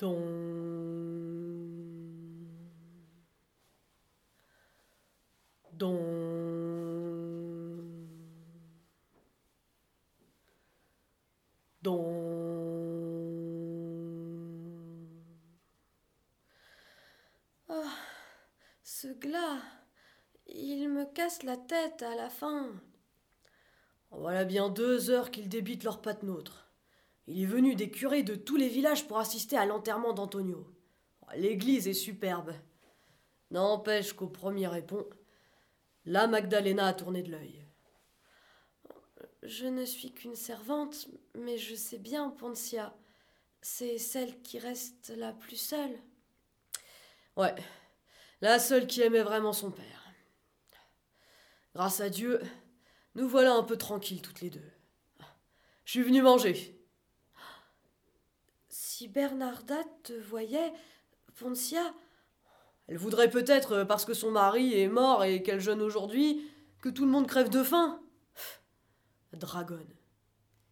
Don. Ce glas, il me casse la tête à la fin. Voilà bien deux heures qu'ils débitent leur nôtre. Il est venu des curés de tous les villages pour assister à l'enterrement d'Antonio. L'église est superbe. N'empêche qu'au premier répond, la Magdalena a tourné de l'œil. Je ne suis qu'une servante, mais je sais bien, Poncia. C'est celle qui reste la plus seule. Ouais, la seule qui aimait vraiment son père. Grâce à Dieu, nous voilà un peu tranquilles toutes les deux. Je suis venu manger. Si Bernarda te voyait, Poncia. Elle voudrait peut-être, parce que son mari est mort et qu'elle jeûne aujourd'hui, que tout le monde crève de faim. Dragonne.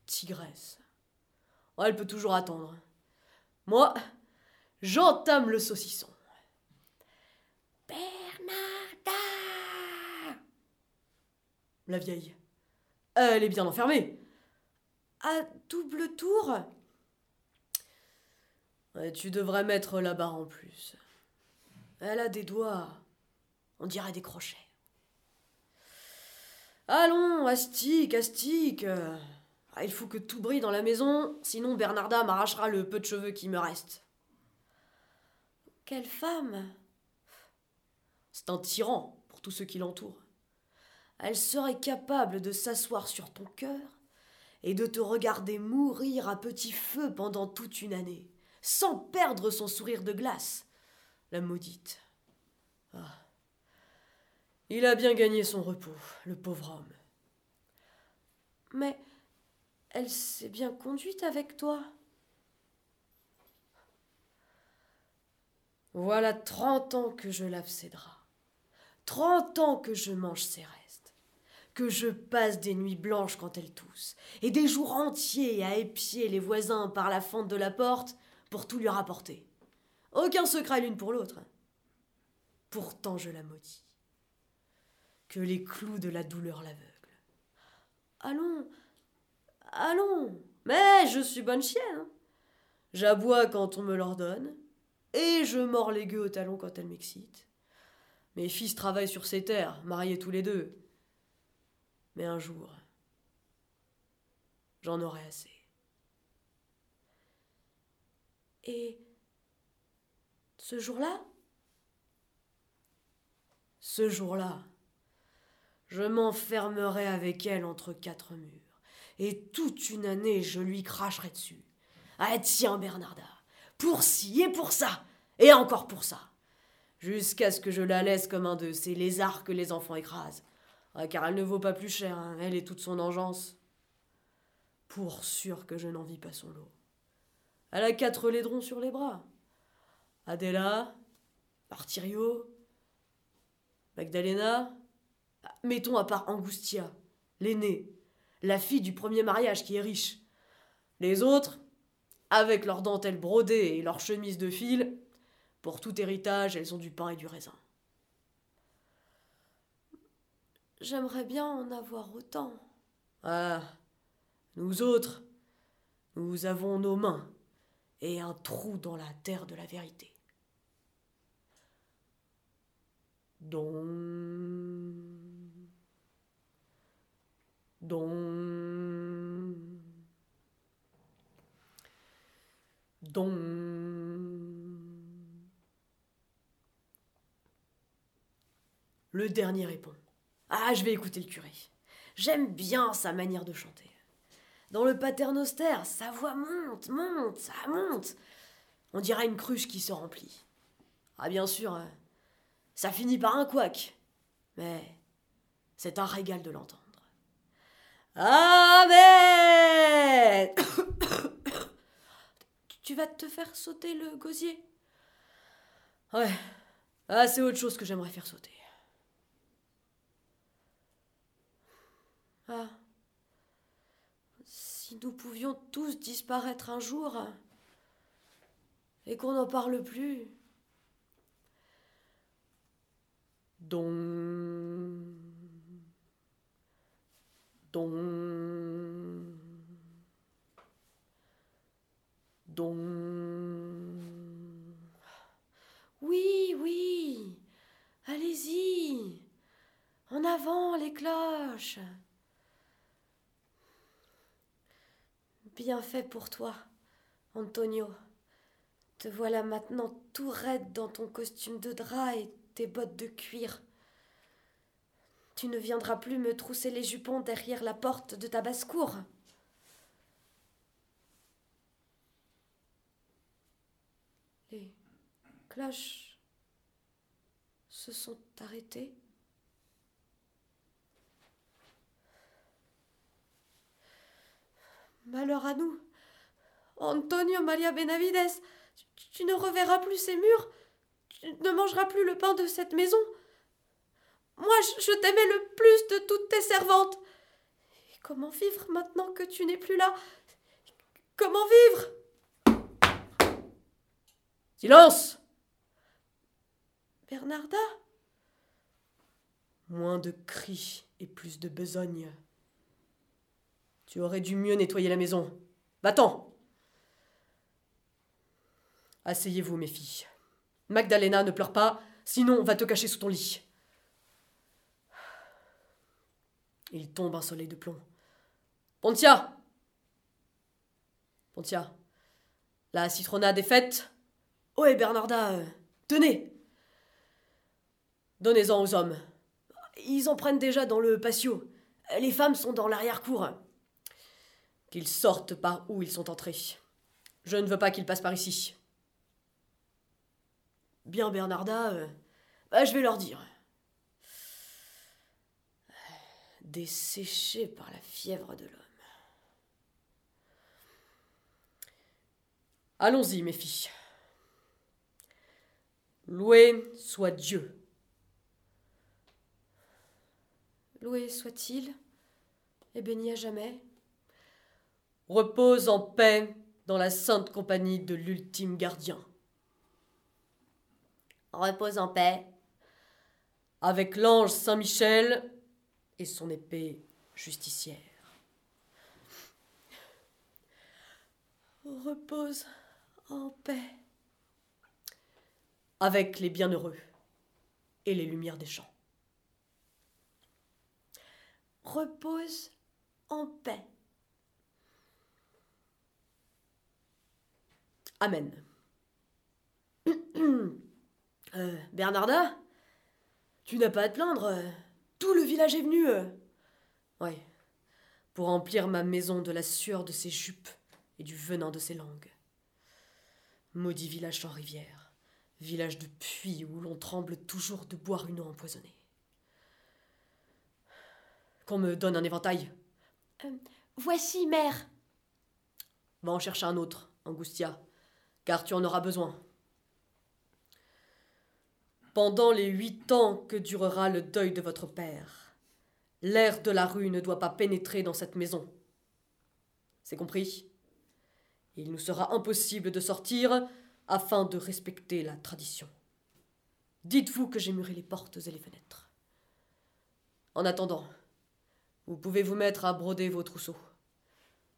Tigresse. Oh, elle peut toujours attendre. Moi, j'entame le saucisson. Bernarda La vieille. Elle est bien enfermée. À double tour Tu devrais mettre la barre en plus. Elle a des doigts. On dirait des crochets. Allons, astique, astique. Ah, il faut que tout brille dans la maison, sinon Bernarda m'arrachera le peu de cheveux qui me reste. Quelle femme C'est un tyran pour tous ceux qui l'entourent. Elle serait capable de s'asseoir sur ton cœur et de te regarder mourir à petit feu pendant toute une année, sans perdre son sourire de glace. La maudite. Ah. Il a bien gagné son repos, le pauvre homme. Mais elle s'est bien conduite avec toi. Voilà trente ans que je lave ses draps, trente ans que je mange ses restes, que je passe des nuits blanches quand elle tousse, et des jours entiers à épier les voisins par la fente de la porte pour tout lui rapporter. Aucun secret l'une pour l'autre. Pourtant je la maudis. Que les clous de la douleur l'aveuglent. Allons, allons. Mais je suis bonne chienne. J'aboie quand on me l'ordonne, et je mords les gueux au talon quand elle m'excite. Mes fils travaillent sur ces terres, mariés tous les deux. Mais un jour, j'en aurai assez. Et ce jour-là? Ce jour-là, je m'enfermerai avec elle entre quatre murs, et toute une année je lui cracherai dessus. Ah tiens, Bernarda, pour ci et pour ça, et encore pour ça, jusqu'à ce que je la laisse comme un de ces lézards que les enfants écrasent. Ah, car elle ne vaut pas plus cher, hein, elle et toute son engeance. Pour sûr que je n'en vis pas son lot. Elle a quatre laidrons sur les bras. Adela, Martirio, Magdalena, mettons à part Angustia, l'aînée, la fille du premier mariage qui est riche. Les autres, avec leurs dentelles brodées et leurs chemises de fil, pour tout héritage, elles ont du pain et du raisin. J'aimerais bien en avoir autant. Ah, nous autres, nous avons nos mains et un trou dans la terre de la vérité. Don. Don. Don. Le dernier répond. Ah, je vais écouter le curé. J'aime bien sa manière de chanter. Dans le paternoster, sa voix monte, monte, ça monte. On dirait une cruche qui se remplit. Ah, bien sûr, hein. Ça finit par un couac. Mais c'est un régal de l'entendre. Amen Tu vas te faire sauter le gosier? Ouais. Ah, c'est autre chose que j'aimerais faire sauter. Ah. Si nous pouvions tous disparaître un jour. et qu'on n'en parle plus. Don. Don. Don. Oui, oui. Allez-y. En avant les cloches. Bien fait pour toi, Antonio. Te voilà maintenant tout raide dans ton costume de drap et tes bottes de cuir. Tu ne viendras plus me trousser les jupons derrière la porte de ta basse-cour. Les cloches se sont arrêtées. Malheur à nous. Antonio Maria Benavides, tu ne reverras plus ces murs, tu ne mangeras plus le pain de cette maison. Moi, je t'aimais le plus de toutes tes servantes. Et comment vivre maintenant que tu n'es plus là? Comment vivre? Silence Bernarda? Moins de cris et plus de besogne. Tu aurais dû mieux nettoyer la maison. Va-t'en Asseyez-vous, mes filles. Magdalena, ne pleure pas, sinon on va te cacher sous ton lit. Il tombe un soleil de plomb. Pontia Pontia, la citronnade est faite Ouais, Bernarda, euh, tenez Donnez-en aux hommes. Ils en prennent déjà dans le patio. Les femmes sont dans l'arrière-cour. Qu'ils sortent par où ils sont entrés. Je ne veux pas qu'ils passent par ici. Bien, Bernarda, euh, bah, je vais leur dire. Desséché par la fièvre de l'homme. Allons-y, mes filles. Loué soit Dieu. Loué soit-il, et béni à jamais. Repose en paix dans la sainte compagnie de l'ultime gardien. Repose en paix. Avec l'ange Saint-Michel et son épée justicière. Repose en paix. Avec les bienheureux et les lumières des champs. Repose en paix. Amen. Euh, Bernarda Tu n'as pas à te plaindre. euh, Tout le village est venu. euh. Ouais. Pour remplir ma maison de la sueur de ses jupes et du venin de ses langues. Maudit village sans rivière, village de puits où l'on tremble toujours de boire une eau empoisonnée. Qu'on me donne un éventail. Voici, mère. Va en chercher un autre, Angustia, car tu en auras besoin. Pendant les huit ans que durera le deuil de votre père, l'air de la rue ne doit pas pénétrer dans cette maison. C'est compris? Il nous sera impossible de sortir afin de respecter la tradition. Dites-vous que j'ai muré les portes et les fenêtres. En attendant, vous pouvez vous mettre à broder vos trousseaux.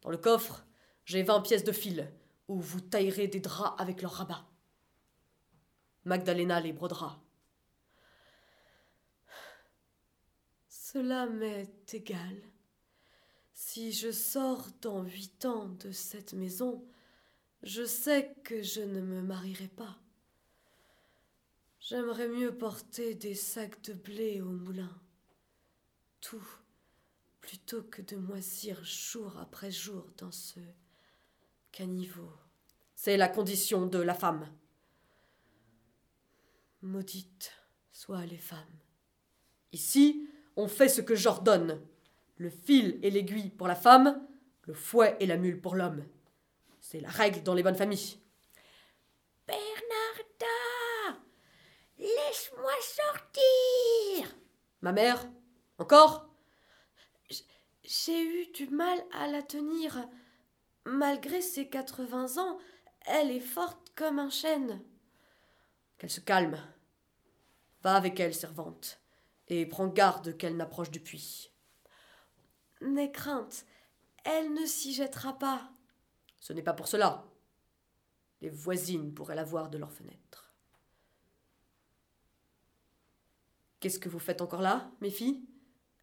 Dans le coffre, j'ai vingt pièces de fil, où vous taillerez des draps avec leurs rabats. Magdalena les brodera. Cela m'est égal. Si je sors dans huit ans de cette maison, je sais que je ne me marierai pas. J'aimerais mieux porter des sacs de blé au moulin. Tout, plutôt que de moisir jour après jour dans ce caniveau. C'est la condition de la femme. Maudites soient les femmes. Ici, on fait ce que j'ordonne. Le fil et l'aiguille pour la femme, le fouet et la mule pour l'homme. C'est la règle dans les bonnes familles. Bernarda Laisse-moi sortir Ma mère Encore? J'ai eu du mal à la tenir. Malgré ses 80 ans, Elle est forte comme un chêne. Qu'elle se calme. Va avec elle, servante, et prends garde qu'elle n'approche du puits. N'aie crainte, elle ne s'y jettera pas. Ce n'est pas pour cela. Les voisines pourraient la voir de leur fenêtre. Qu'est-ce que vous faites encore là, mes filles?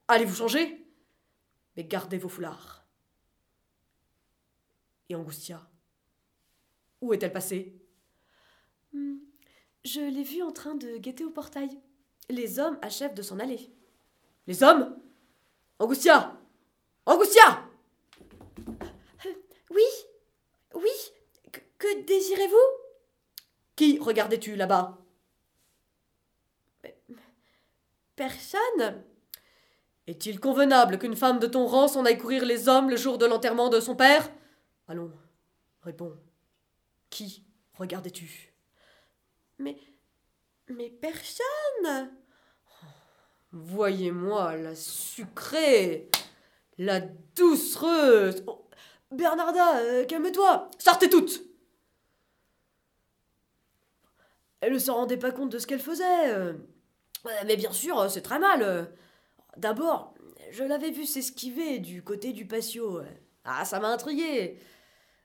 Allez vous changer? Mais gardez vos foulards. Et Angustia. Où est-elle passée? Hmm, Je l'ai vue en train de guetter au portail. Les hommes achèvent de s'en aller. Les hommes? Angustia! Angustia! Oui Oui Que, que désirez-vous? Qui regardais-tu là-bas? Personne. Est-il convenable qu'une femme de ton rang s'en aille courir les hommes le jour de l'enterrement de son père? Allons, réponds. Qui regardais-tu? Mais. Mais personne Voyez-moi la sucrée, la doucereuse. Oh, Bernarda, euh, calme-toi. Sortez toutes. Elle ne s'en rendait pas compte de ce qu'elle faisait. euh. Ouais, Mais bien sûr, euh, c'est très mal. euh. D'abord, je l'avais vue s'esquiver du côté du patio. euh. Ah, ça m'a intrigué.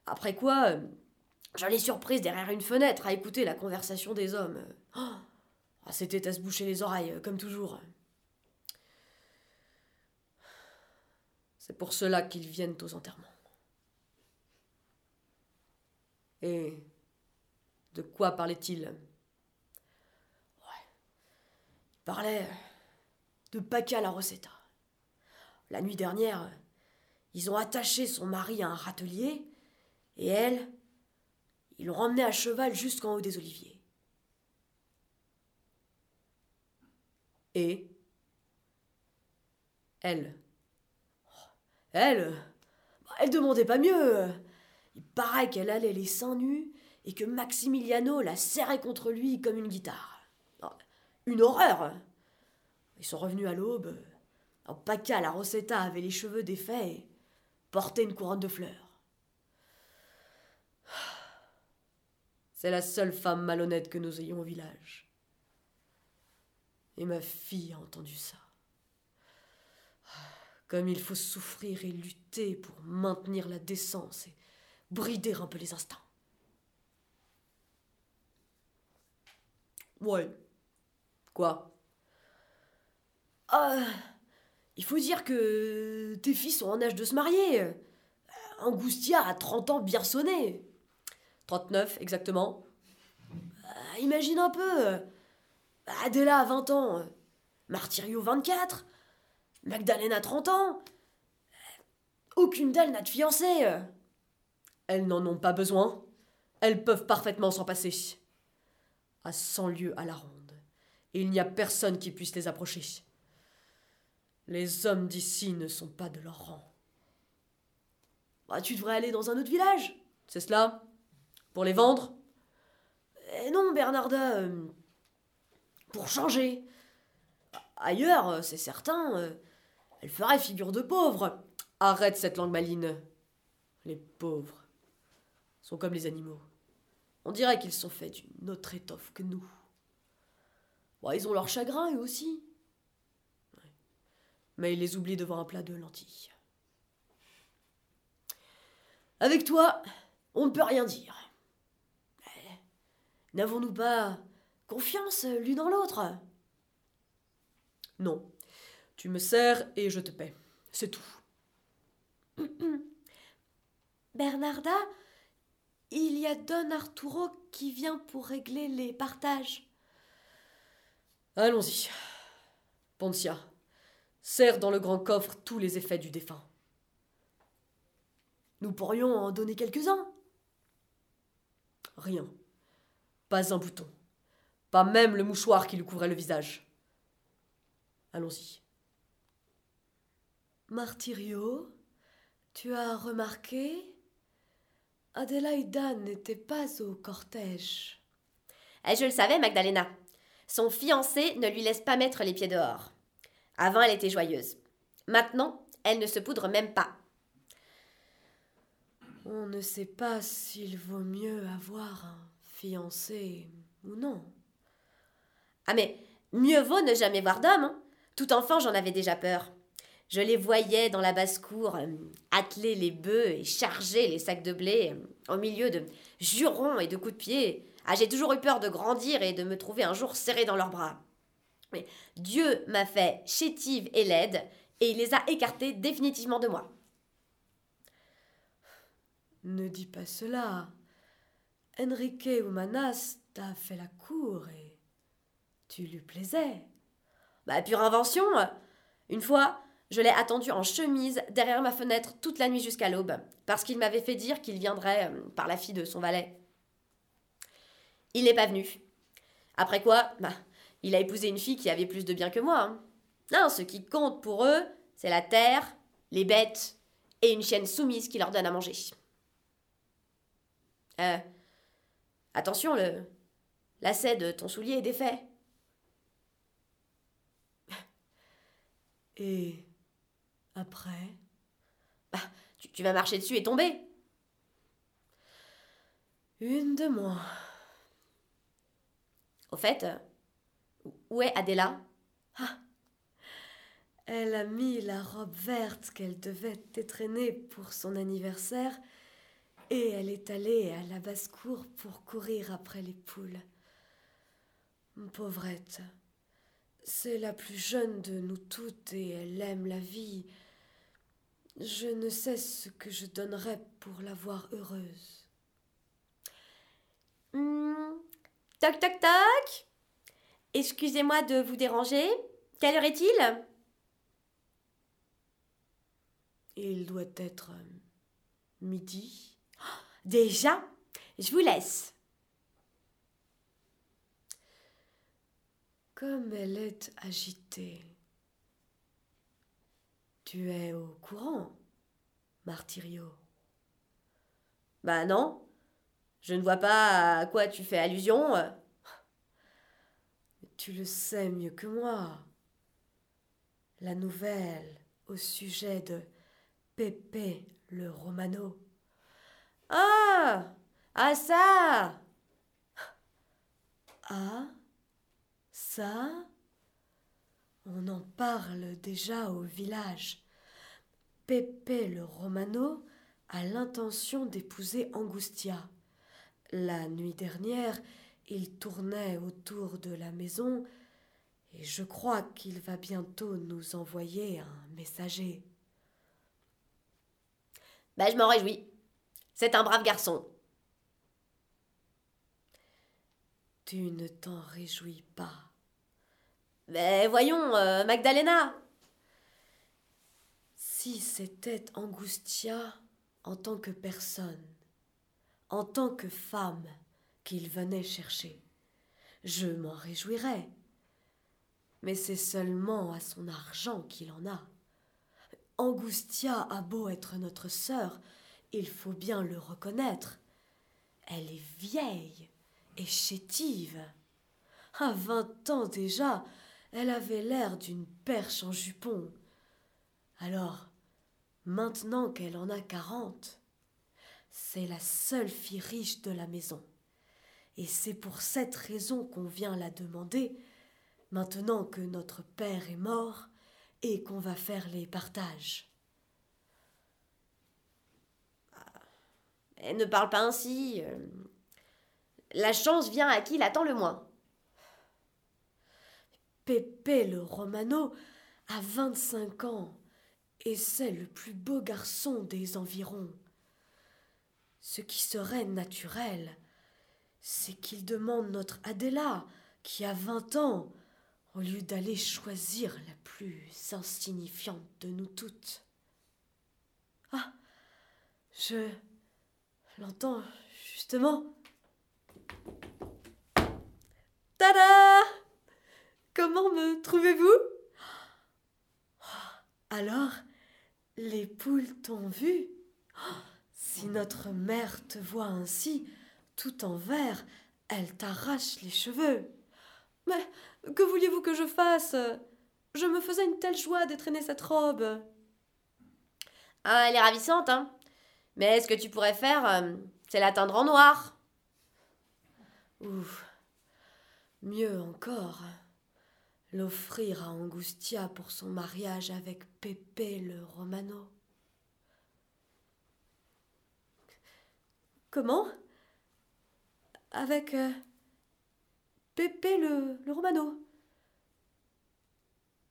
Après quoi, euh, je l'ai surprise derrière une fenêtre à écouter la conversation des hommes. Oh, ah, C'était à se boucher les oreilles, euh, comme toujours. C'est pour cela qu'ils viennent aux enterrements. Et de quoi parlait-il Ouais. Il parlait de Paca la Rosetta. La nuit dernière, ils ont attaché son mari à un râtelier et elle, ils l'ont emmenée à cheval jusqu'en haut des oliviers. Et elle, elle, bah, elle demandait pas mieux. Il paraît qu'elle allait les seins nus et que Maximiliano la serrait contre lui comme une guitare. Oh, Une horreur Ils sont revenus à l'aube. En Paca, la Rosetta avait les cheveux défaits et portait une couronne de fleurs. C'est la seule femme malhonnête que nous ayons au village. Et ma fille a entendu ça. Comme il faut souffrir et lutter pour maintenir la décence et brider un peu les instincts. Ouais. Quoi? Ah, il faut dire que tes filles sont en âge de se marier. Angustia a 30 ans bien sonné. 39 exactement. Ah, imagine un peu. Adela a 20 ans. Martirio 24. Magdalena 30 ans. Aucune d'elles n'a de fiancé. Elles n'en ont pas besoin. Elles peuvent parfaitement s'en passer. À 100 lieues à la ronde. Et il n'y a personne qui puisse les approcher. Les hommes d'ici ne sont pas de leur rang. Bah, tu devrais aller dans un autre village. C'est cela Pour les vendre Eh Non, Bernarda. euh, pour changer. Ailleurs, euh, c'est certain, euh, elle ferait figure de pauvre. Arrête cette langue maline. Les pauvres sont comme les animaux. On dirait qu'ils sont faits d'une autre étoffe que nous. Ils ont leur chagrin, eux aussi. Mais ils les oublient devant un plat de lentilles. Avec toi, on ne peut rien dire. N'avons-nous pas confiance l'une en l'autre? Non. Tu me sers et je te paie. C'est tout. Bernarda, il y a Don Arturo qui vient pour régler les partages. Allons-y. Poncia, serre dans le grand coffre tous les effets du défunt. Nous pourrions en donner quelques-uns. Rien. Pas un bouton. Pas même le mouchoir qui lui couvrait le visage. Allons-y. Martirio, tu as remarqué? Adelaida n'était pas au cortège. Eh, Je le savais, Magdalena. Son fiancé ne lui laisse pas mettre les pieds dehors. Avant, elle était joyeuse. Maintenant, elle ne se poudre même pas. On ne sait pas s'il vaut mieux avoir un fiancé ou non. Ah mais mieux vaut ne jamais voir d'homme. hein. Tout enfant, j'en avais déjà peur. Je les voyais dans la basse-cour euh, atteler les bœufs et charger les sacs de blé euh, au milieu de jurons et de coups de pied. Ah, j'ai toujours eu peur de grandir et de me trouver un jour serré dans leurs bras. Mais Dieu m'a fait chétive et laide et il les a écartés définitivement de moi. Ne dis pas cela. Enrique Humanas t'a fait la cour et tu lui plaisais. Bah, pure invention. Une fois, je l'ai attendu en chemise derrière ma fenêtre toute la nuit jusqu'à l'aube, parce qu'il m'avait fait dire qu'il viendrait euh, par la fille de son valet. Il n'est pas venu. Après quoi, bah, il a épousé une fille qui avait plus de bien que moi. hein. Non, ce qui compte pour eux, c'est la terre, les bêtes et une chienne soumise qui leur donne à manger. Euh, attention, le lacet de ton soulier est défait. Et après? Tu, tu vas marcher dessus et tomber. Une de moins. Au fait, où est Adéla? Elle a mis la robe verte qu'elle devait étreiner pour son anniversaire et elle est allée à la basse-cour pour courir après les poules. Pauvrette, c'est la plus jeune de nous toutes et elle aime la vie. Je ne sais ce que je donnerais pour la voir heureuse. Hmm, Toc toc toc Excusez-moi de vous déranger. Quelle heure est-il? Il doit être euh, midi. Déjà Je vous laisse. Comme elle est agitée. Tu es au courant, Martirio. Bah non. Je ne vois pas à quoi tu fais allusion. Tu le sais mieux que moi. La nouvelle au sujet de Pepe le Romano. Ah Ah ça Ah, ça On en parle déjà au village. Pepe le Romano a l'intention d'épouser Angustia. La nuit dernière, il tournait autour de la maison et je crois qu'il va bientôt nous envoyer un messager. Bah je m'en réjouis. C'est un brave garçon. Tu ne t'en réjouis pas. Mais voyons, euh, Magdalena Si c'était Angustia en tant que personne, en tant que femme qu'il venait chercher, je m'en réjouirais. Mais c'est seulement à son argent qu'il en a. Angustia a beau être notre sœur, il faut bien le reconnaître. Elle est vieille et chétive. À vingt ans déjà, elle avait l'air d'une perche en jupon. Alors, maintenant qu'elle en a quarante, c'est la seule fille riche de la maison. Et c'est pour cette raison qu'on vient la demander, maintenant que notre père est mort et qu'on va faire les partages. Elle ne parle pas ainsi. euh. La chance vient à qui l'attend le moins. Pépé le Romano a vingt-cinq ans et c'est le plus beau garçon des environs. Ce qui serait naturel, c'est qu'il demande notre Adéla, qui a vingt ans, au lieu d'aller choisir la plus insignifiante de nous toutes. Ah, je l'entends justement. Tada Comment me trouvez-vous? Alors, les poules t'ont vu? Si notre mère te voit ainsi, tout en vert, elle t'arrache les cheveux. Mais que vouliez-vous que je fasse? Je me faisais une telle joie d'étraîner cette robe. Ah, elle est ravissante, hein Mais ce que tu pourrais faire, euh, c'est l'atteindre en noir? Ou mieux encore, l'offrir à Angustia pour son mariage avec Pepe le Romano. Comment? Avec euh, Pépé le Romano.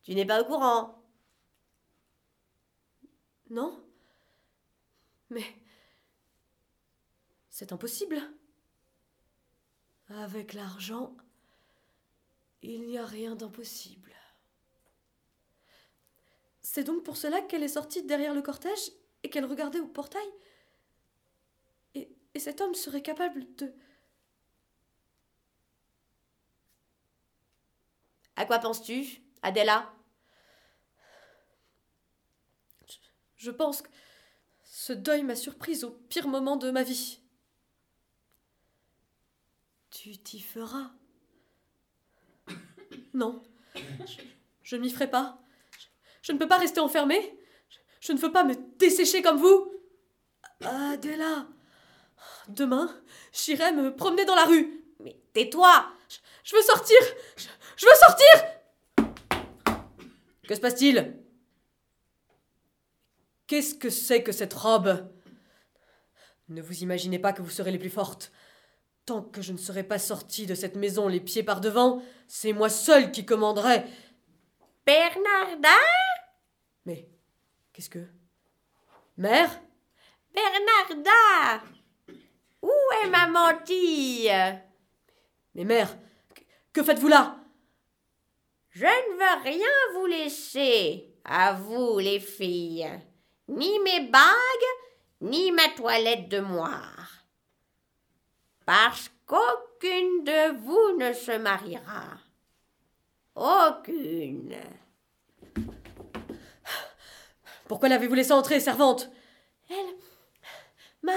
Tu n'es pas au courant. Non? Mais c'est impossible. Avec l'argent, il n'y a rien d'impossible. C'est donc pour cela qu'elle est sortie derrière le cortège et qu'elle regardait au portail et, et cet homme serait capable de... À quoi penses-tu, Adela? Je pense que ce deuil m'a surprise au pire moment de ma vie. Tu t'y feras. Non, je, ne m'y ferai pas. Je, ne peux pas rester enfermée. Je, je ne veux pas me dessécher comme vous. Adela, Demain, j'irai me promener dans la rue. Mais tais-toi Je, veux sortir. Je veux sortir. que se passe-t-il? Qu'est-ce que c'est que cette robe? Ne vous imaginez pas que vous serez les plus fortes. Tant que je ne serai pas sortie de cette maison les pieds par devant, c'est moi seule qui commanderai. Bernarda Mais qu'est-ce que? Mère? Bernarda Où est ma mantille? Mais mère, que- que faites-vous là? Je ne veux rien vous laisser, à vous les filles. Ni mes bagues, ni ma toilette de moire. Parce qu'aucune de vous ne se mariera. Aucune. Pourquoi l'avez-vous laissée entrer, servante? Elle m'a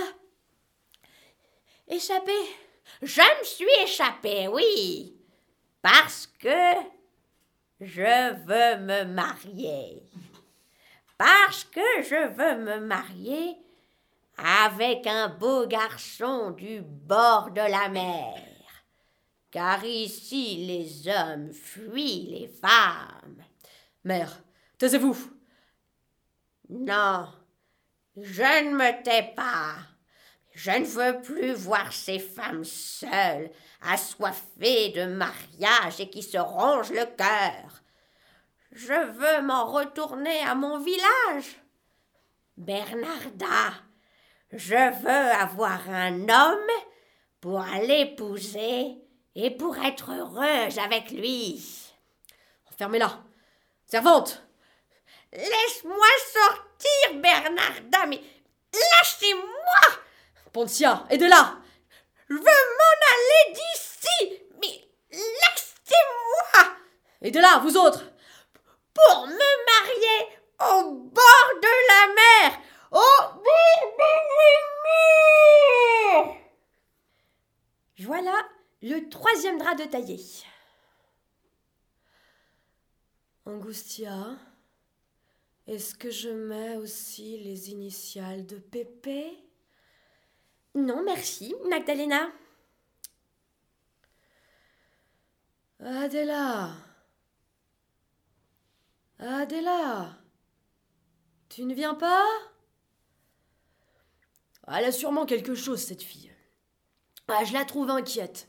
échappé. Je me suis échappée, oui. Parce que je veux me marier. Parce que je veux me marier avec un beau garçon du bord de la mer. Car ici les hommes fuient les femmes. Mère, taisez-vous. Non, je ne me tais pas. Je ne veux plus voir ces femmes seules, assoiffées de mariage et qui se rongent le cœur. Je veux m'en retourner à mon village. Bernarda, je veux avoir un homme pour l'épouser et pour être heureuse avec lui. Enfermez-la. Servante Laisse-moi sortir, Bernarda, mais lâchez-moi Poncia, aidez-la Je veux m'en aller d'ici Mais laissez-moi Aidez-la, vous autres Pour me marier au bord de la mer Au bord de la Voilà le troisième drap de taillé. Angustia, est-ce que je mets aussi les initiales de Pépé? Non, merci, Magdalena. Adela Adela Tu ne viens pas? Elle a sûrement quelque chose, cette fille. Ah, je la trouve inquiète,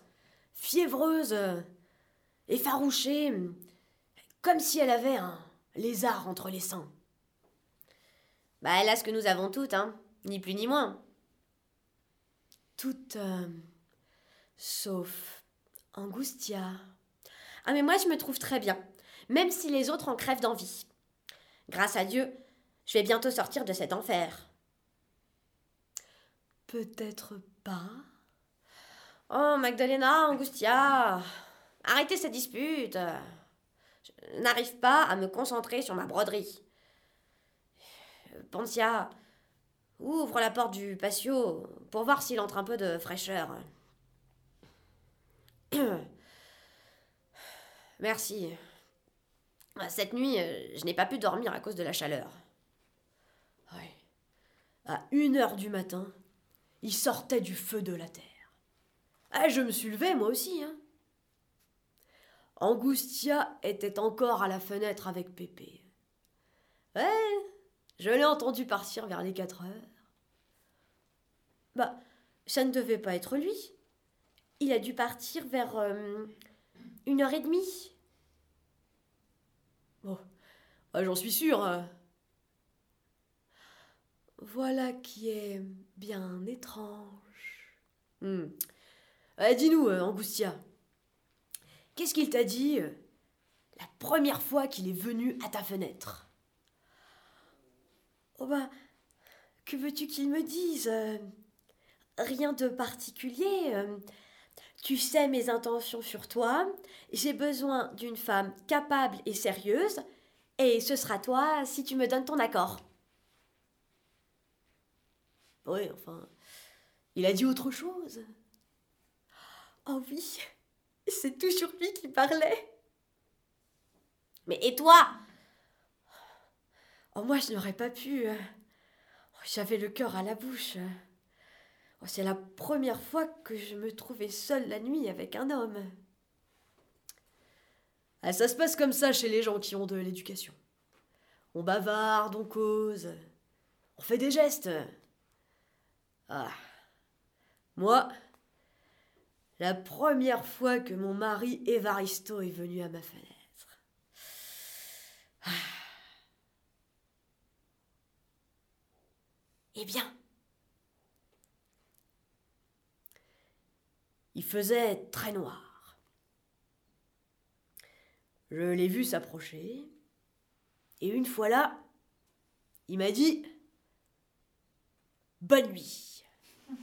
fiévreuse, effarouchée, comme si elle avait un lézard entre les seins. Bah, elle a ce que nous avons toutes, hein. Ni plus ni moins. Toute. euh, sauf Angustia. Ah mais moi je me trouve très bien, même si les autres en crèvent d'envie. Grâce à Dieu, je vais bientôt sortir de cet enfer. Peut-être pas. Oh Magdalena, Angustia, arrêtez cette dispute. Je n'arrive pas à me concentrer sur ma broderie. Poncia, ouvre la porte du patio pour voir s'il entre un peu de fraîcheur. Merci. Cette nuit, euh, je n'ai pas pu dormir à cause de la chaleur. Oui. À une heure du matin, il sortait du feu de la terre. Ah, je me suis levé, moi aussi, hein. Angustia était encore à la fenêtre avec Pépé. Ouais, je l'ai entendu partir vers les quatre heures. Bah, ça ne devait pas être lui. Il a dû partir vers euh, une heure et demie. Bon, ah, j'en suis sûre. Hein. Voilà qui est bien étrange. Hmm. Eh, dis-nous, euh, Angustia, qu'est-ce qu'il t'a dit euh, la première fois qu'il est venu à ta fenêtre? Oh bah, que veux-tu qu'il me dise euh, Rien de particulier. Tu sais mes intentions sur toi. J'ai besoin d'une femme capable et sérieuse. Et ce sera toi si tu me donnes ton accord. Oui, enfin, il a dit autre chose. Oh oui, c'est toujours lui qui parlait. Mais et toi? Oh, moi, je n'aurais pas pu. J'avais le cœur à la bouche. Oh, c'est la première fois que je me trouvais seule la nuit avec un homme. Ah, ça se passe comme ça chez les gens qui ont de l'éducation. On bavarde, on cause, on fait des gestes. Ah. Moi, la première fois que mon mari Evaristo est venu à ma fenêtre. Ah. Eh bien, il faisait très noir. Je l'ai vu s'approcher, et une fois là, il m'a dit Bonne nuit.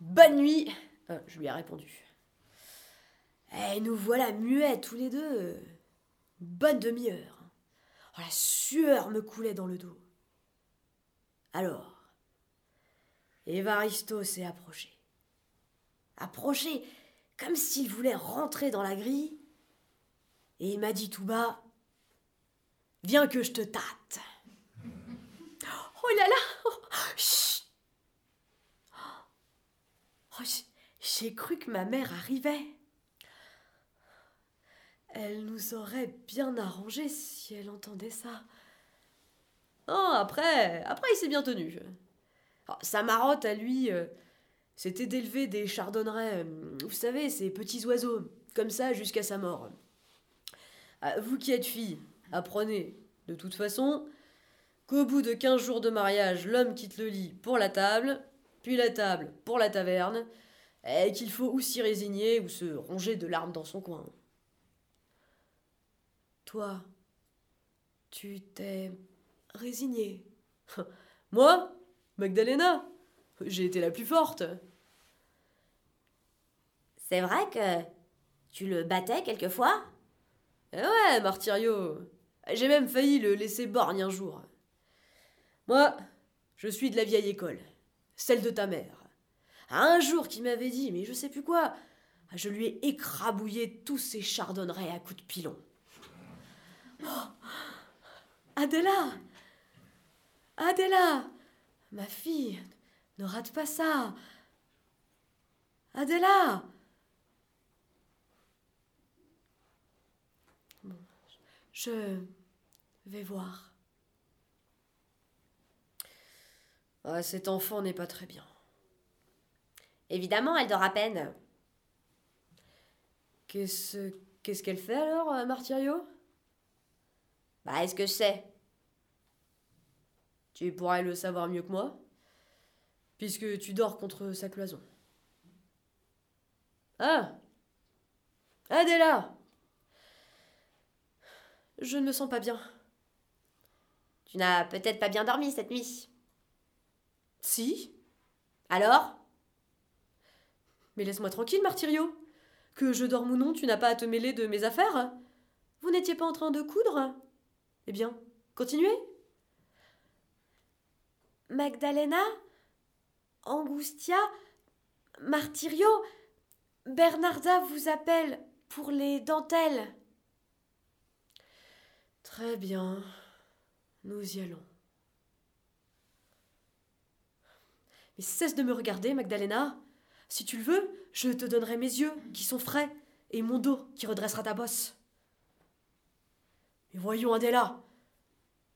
Bonne nuit, euh, je lui ai répondu. Et eh, nous voilà muets tous les deux. bonne demi-heure. Oh, la sueur me coulait dans le dos. Alors, Évaristo s'est approché. Approché comme s'il voulait rentrer dans la grille. Et il m'a dit tout bas Viens que je te tâte. Oh là là oh, oh, J'ai cru que ma mère arrivait. Elle nous aurait bien arrangé si elle entendait ça. Oh, après, après il s'est bien tenu. Oh, sa marotte à lui, euh, c'était d'élever des chardonnerets, euh, vous savez, ces petits oiseaux, comme ça jusqu'à sa mort. Ah, vous qui êtes fille, apprenez, de toute façon, qu'au bout de quinze jours de mariage, l'homme quitte le lit pour la table, puis la table pour la taverne, et qu'il faut ou s'y résigner ou se ronger de larmes dans son coin. Toi, tu t'es résigné. Moi? Magdalena J'ai été la plus forte. C'est vrai que tu le battais quelquefois? Eh Ouais, Martirio. J'ai même failli le laisser borgne un jour. Moi, je suis de la vieille école, celle de ta mère. Un jour qui m'avait dit, mais je sais plus quoi, je lui ai écrabouillé tous ses chardonnerets à coups de pilon. Oh Adela Adela Ma fille, ne rate pas ça Adela je vais voir. Ah, cet enfant n'est pas très bien. Évidemment, elle dort à peine. Qu'est-ce qu'est-ce qu'elle fait alors, euh, Martirio? Bah, est-ce que je sais Tu pourrais le savoir mieux que moi, puisque tu dors contre sa cloison. Ah Adela Je ne me sens pas bien. Tu n'as peut-être pas bien dormi cette nuit. Si. Alors? Mais laisse-moi tranquille, Martirio. Que je dorme ou non, tu n'as pas à te mêler de mes affaires. Vous n'étiez pas en train de coudre? Eh bien, continuez. Magdalena Angustia Martirio Bernarda vous appelle pour les dentelles. Très bien. Nous y allons. Mais cesse de me regarder, Magdalena. Si tu le veux, je te donnerai mes yeux, qui sont frais, et mon dos, qui redressera ta bosse. Mais voyons, Adela,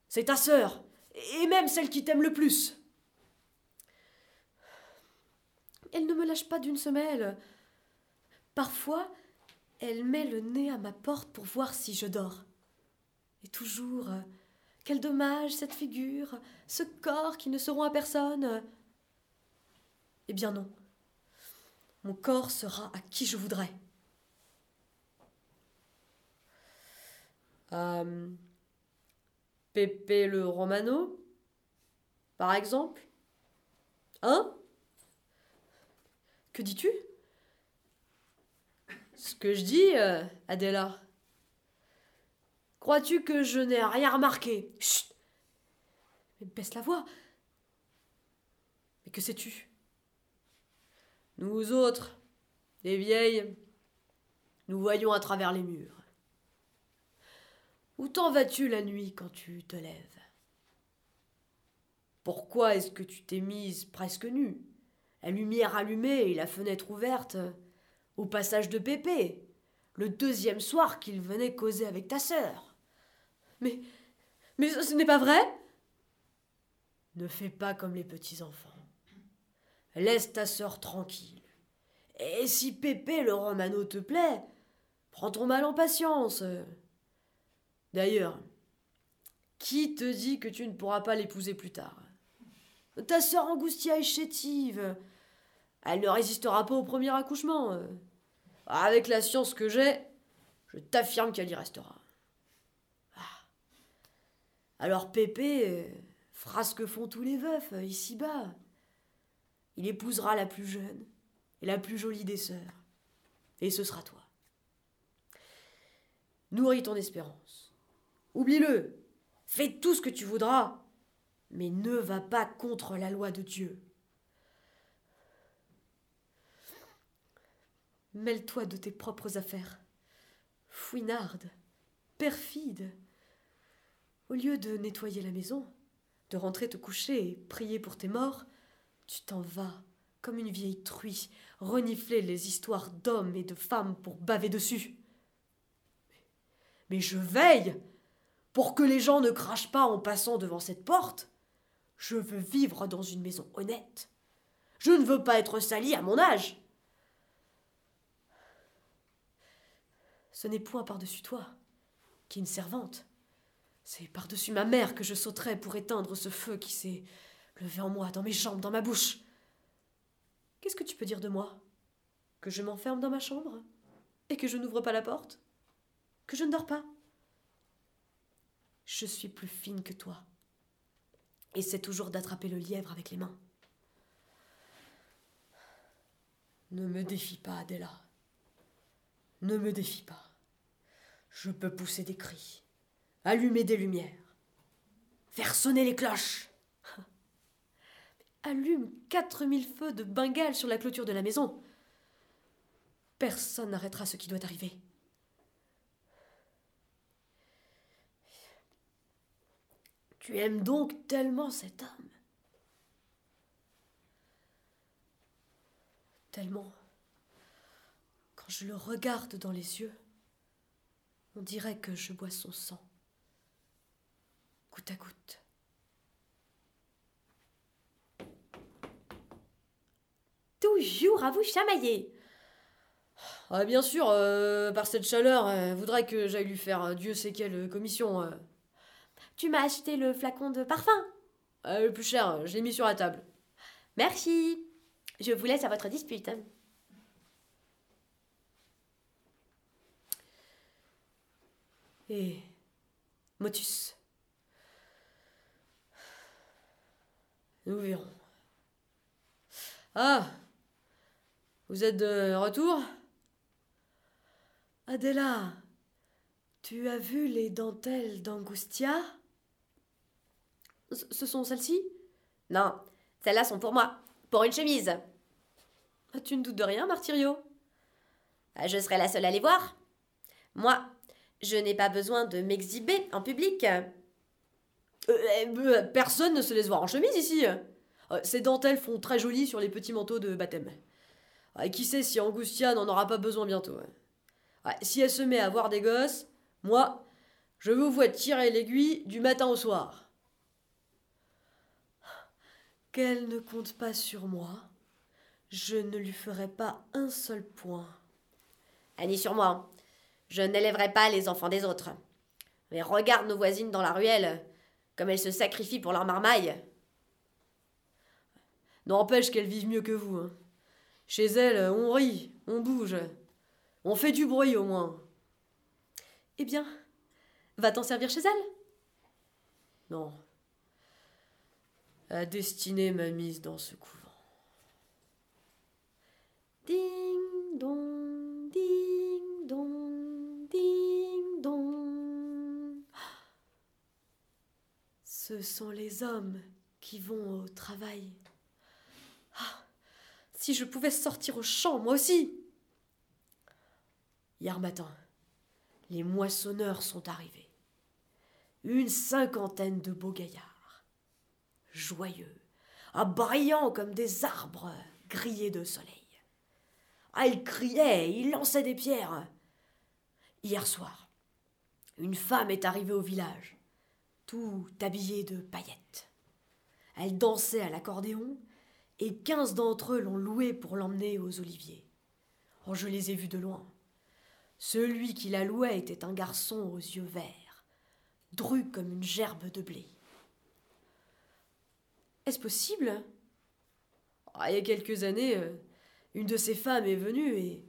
c'est ta sœur, et même celle qui t'aime le plus. Elle ne me lâche pas d'une semelle. Parfois, elle met le nez à ma porte pour voir si je dors. Et toujours, quel dommage cette figure, ce corps qui ne seront à personne. Eh bien non. Mon corps sera à qui je voudrais. Euh, Pépé le Romano, par exemple Hein? Que dis-tu? Ce que je dis, euh, Adela. Crois-tu que je n'ai rien remarqué? Chut Mais baisse la voix. Mais que sais-tu? Nous autres, les vieilles, nous voyons à travers les murs. Où t'en vas-tu la nuit quand tu te lèves? Pourquoi est-ce que tu t'es mise presque nue? La lumière allumée et la fenêtre ouverte au passage de Pépé, le deuxième soir qu'il venait causer avec ta sœur. Mais. Mais ce n'est pas vrai? Ne fais pas comme les petits enfants. Laisse ta sœur tranquille. Et si Pépé le Romano te plaît, prends ton mal en patience. D'ailleurs, qui te dit que tu ne pourras pas l'épouser plus tard? Ta sœur Angustia est chétive. Elle ne résistera pas au premier accouchement. Avec la science que j'ai, je t'affirme qu'elle y restera. Ah. Alors Pépé fera ce que font tous les veufs ici-bas. Il épousera la plus jeune et la plus jolie des sœurs. Et ce sera toi. Nourris ton espérance. Oublie-le. Fais tout ce que tu voudras, mais ne va pas contre la loi de Dieu. Mêle-toi de tes propres affaires. Fouinarde, perfide. Au lieu de nettoyer la maison, de rentrer te coucher et prier pour tes morts, tu t'en vas, comme une vieille truie, renifler les histoires d'hommes et de femmes pour baver dessus. Mais je veille pour que les gens ne crachent pas en passant devant cette porte. Je veux vivre dans une maison honnête. Je ne veux pas être sali à mon âge. Ce n'est point par-dessus toi, qui est une servante. C'est par-dessus ma mère que je sauterai pour éteindre ce feu qui s'est levé en moi, dans mes jambes, dans ma bouche. Qu'est-ce que tu peux dire de moi? Que je m'enferme dans ma chambre Et que je n'ouvre pas la porte? Que je ne dors pas? Je suis plus fine que toi. Et toujours d'attraper le lièvre avec les mains. Ne me défie pas, Adela. Ne me défie pas. Je peux pousser des cris, allumer des lumières, faire sonner les cloches. Allume quatre mille feux de Bengale sur la clôture de la maison. Personne n'arrêtera ce qui doit arriver. Tu aimes donc tellement cet homme Tellement. Quand je le regarde dans les yeux, on dirait que je bois son sang, goutte à goutte. Toujours à vous chamailler. Ah, bien sûr, euh, par cette chaleur, elle voudrait que j'aille lui faire euh, Dieu sait quelle commission. Euh. Tu m'as acheté le flacon de parfum Le plus cher, je l'ai mis sur la table. Merci. Je vous laisse à votre dispute. Et Motus. Nous verrons. Ah Vous êtes de retour? Adela, tu as vu les dentelles d'Angustia? Ce sont celles-ci? Non, celles-là sont pour moi, pour une chemise. Ah, tu ne doutes de rien, Martirio ah, Je serai la seule à les voir. Moi, je n'ai pas besoin de m'exhiber en public. Euh, euh, personne ne se laisse voir en chemise ici. Euh, Ces dentelles font très joli sur les petits manteaux de baptême. Qui sait si Angustia n'en aura pas besoin bientôt. Ouais, si elle se met à voir des gosses, moi, je vous vois tirer l'aiguille du matin au soir. Qu'elle ne compte pas sur moi, je ne lui ferai pas un seul point. Annie sur moi. Je n'élèverai pas les enfants des autres. Mais regarde nos voisines dans la ruelle, comme elles se sacrifient pour leur marmaille. N'empêche qu'elles vivent mieux que vous. hein. Chez elles, on rit, on bouge, on fait du bruit au moins. Eh bien, va t'en servir chez elles Non. La destinée m'a mise dans ce couvent. Ding dong, ding dong, ding dong. Ce sont les hommes qui vont au travail. Ah, Si je pouvais sortir au champ, moi aussi Hier matin, les moissonneurs sont arrivés. Une cinquantaine de beaux gaillards, joyeux, brillants comme des arbres grillés de soleil. Ah, ils criaient, ils lançaient des pierres. Hier soir, une femme est arrivée au village, tout habillée de paillettes. Elle dansait à l'accordéon et quinze d'entre eux l'ont louée pour l'emmener aux oliviers. Oh, je les ai vus de loin. Celui qui la louait était un garçon aux yeux verts, dru comme une gerbe de blé. Est-ce possible? Ah, il y a quelques années, euh, une de ces femmes est venue et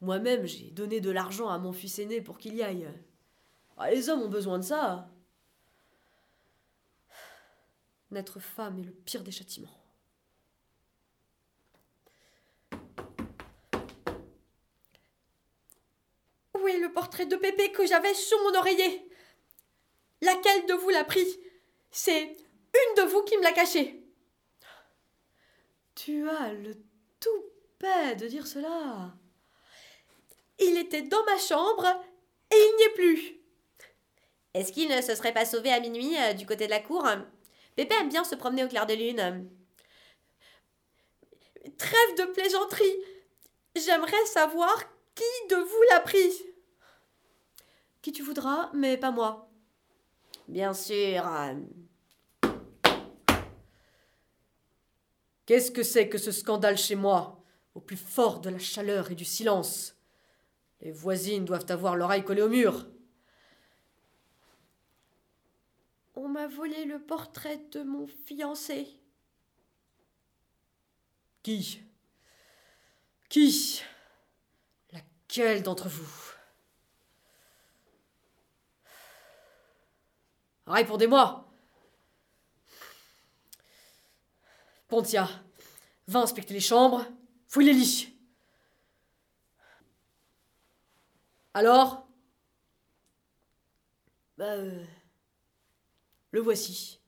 moi-même j'ai donné de l'argent à mon fils aîné pour qu'il y aille. Ah, les hommes ont besoin de ça. N'être femme est le pire des châtiments. Où est le portrait de Pépé que j'avais sous mon oreiller? Laquelle de vous l'a pris? C'est une de vous qui me l'a caché. Tu as le toupet de dire cela. Il était dans ma chambre et il n'y est plus. Est-ce qu'il ne se serait pas sauvé à minuit euh, du côté de la cour? Pépé aime bien se promener au clair de lune. Trêve de plaisanterie. J'aimerais savoir qui de vous l'a pris. Qui tu voudras, mais pas moi. Bien sûr. Qu'est-ce que c'est que ce scandale chez moi, au plus fort de la chaleur et du silence? Les voisines doivent avoir l'oreille collée au mur. On m'a volé le portrait de mon fiancé. Qui? Qui? Laquelle d'entre vous? Répondez-moi Pontia, va inspecter les chambres, fouille les lits. Alors Bah, euh, le voici.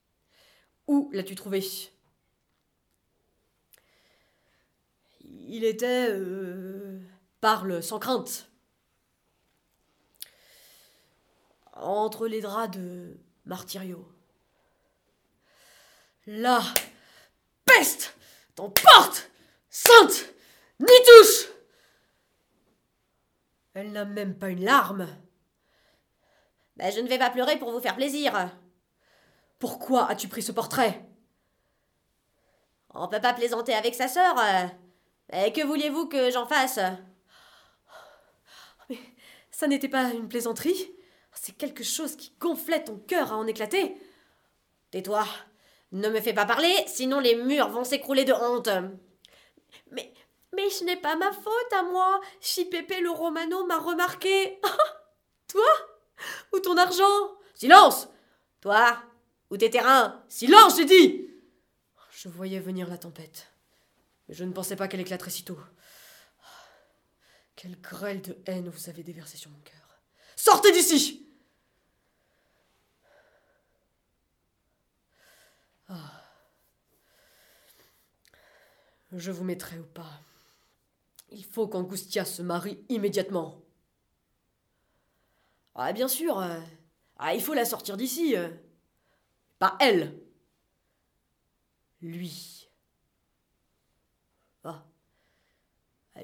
Où l'as-tu trouvé? Il était. euh, parle sans crainte. Entre les draps de Martirio. Là, peste T'emporte Sainte N'y touche Elle n'a même pas une larme. bah, je ne vais pas pleurer pour vous faire plaisir. Pourquoi as-tu pris ce portrait? On peut pas plaisanter avec sa sœur. Et que vouliez-vous que j'en fasse? Ça n'était pas une plaisanterie C'est quelque chose qui gonflait ton cœur à en éclater. Tais-toi. Ne me fais pas parler, sinon les murs vont s'écrouler de honte. Mais, mais ce n'est pas ma faute à moi si Pépé le Romano m'a remarqué. Toi Ou ton argent? Silence Toi, ou tes terrains? Silence, j'ai dit Je voyais venir la tempête. Mais je ne pensais pas qu'elle éclaterait si tôt. Quelle grêle de haine vous avez déversée sur mon cœur. Sortez d'ici Je vous mettrai ou pas. Il faut qu'Angustia se marie immédiatement. Ah, bien sûr. Euh, ah, il faut la sortir d'ici. Euh. Pas elle. Lui. Ah.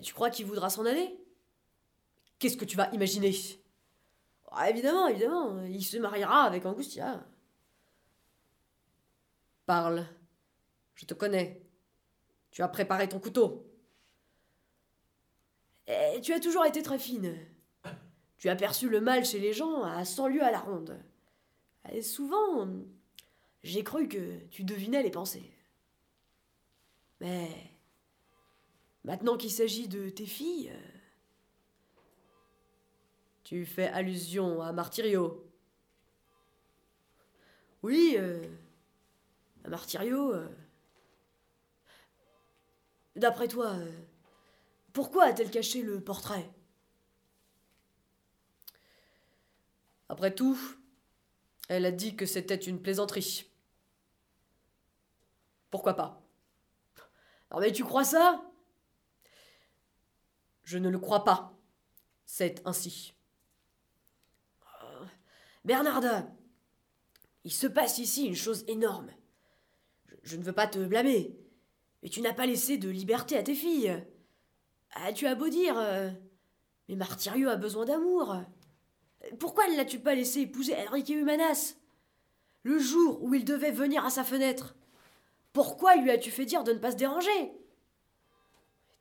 Tu crois qu'il voudra s'en aller? Qu'est-ce que tu vas imaginer? Ah, Évidemment, évidemment, il se mariera avec Angustia. Parle. Je te connais. Tu as préparé ton couteau. Et eh, tu as toujours été très fine. Tu as perçu le mal chez les gens à cent lieues à la ronde. Et souvent, j'ai cru que tu devinais les pensées. Mais maintenant qu'il s'agit de tes filles, tu fais allusion à Martirio. Oui, euh, à Martirio. Euh. D'après toi, euh, pourquoi a-t-elle caché le portrait? Après tout, elle a dit que c'était une plaisanterie. Pourquoi pas? Non mais tu crois ça? Je ne le crois pas. C'est ainsi. Euh, Bernarda, il se passe ici une chose énorme. Je, ne veux pas te blâmer, mais tu n'as pas laissé de liberté à tes filles. Ah, tu as beau dire, euh, mais Martirio a besoin d'amour. Pourquoi ne l'as-tu pas laissé épouser Enrique Humanas Le jour où il devait venir à sa fenêtre? Pourquoi lui as-tu fait dire de ne pas se déranger?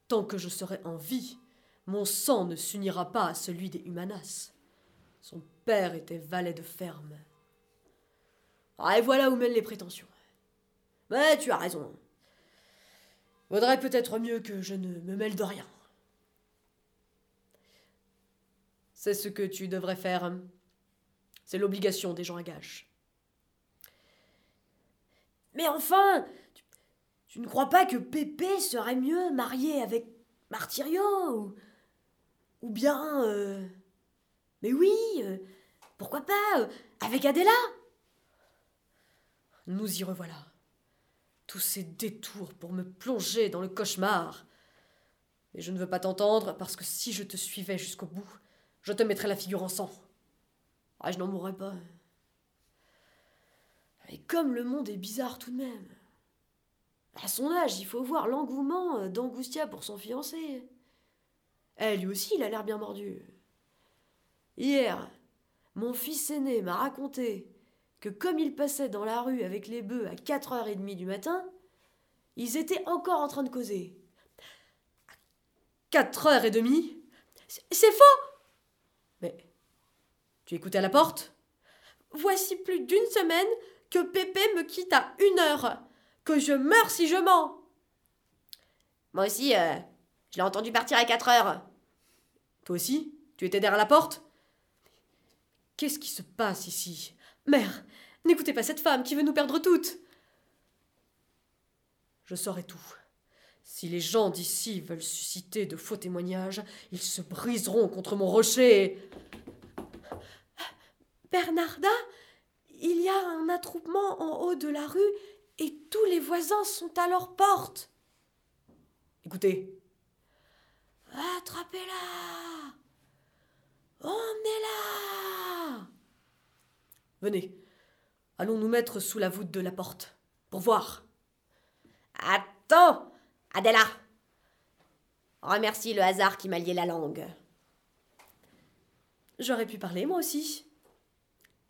Tant que je serai en vie, mon sang ne s'unira pas à celui des Humanas. Son père était valet de ferme. Ah, et voilà où mènent les prétentions. Mais tu as raison. Vaudrait peut-être mieux que je ne me mêle de rien. C'est ce que tu devrais faire. C'est l'obligation des gens à gage. Mais enfin, tu, ne crois pas que Pépé serait mieux marié avec Martirio ou, bien... Euh, mais oui, euh, pourquoi pas euh, avec Adela? Nous y revoilà. Tous ces détours pour me plonger dans le cauchemar. Et je ne veux pas t'entendre parce que si je te suivais jusqu'au bout, je te mettrai la figure en sang. Ah, je n'en mourrai pas. Mais comme le monde est bizarre tout de même. À son âge, il faut voir l'engouement euh, d'Angustia pour son fiancé. Eh, lui aussi, il a l'air bien mordu. Hier, mon fils aîné m'a raconté que comme il passait dans la rue avec les bœufs à 4h30 du matin, ils étaient encore en train de causer. 4h30 C'est faux mais. Tu écoutais à la porte? Voici plus d'une semaine que Pépé me quitte à une heure. Que je meurs si je mens Moi aussi, euh, je l'ai entendu partir à quatre heures. Toi aussi? Tu étais derrière la porte? Qu'est-ce qui se passe ici? Mère, n'écoutez pas cette femme qui veut nous perdre toutes. Je saurai tout. Si les gens d'ici veulent susciter de faux témoignages, ils se briseront contre mon rocher. Bernarda, il y a un attroupement en haut de la rue et tous les voisins sont à leur porte. Écoutez. Attrapez-la Emmenez-la Allons nous mettre sous la voûte de la porte, pour voir. Attends Adela Remercie le hasard qui m'a lié la langue. J'aurais pu parler, moi aussi.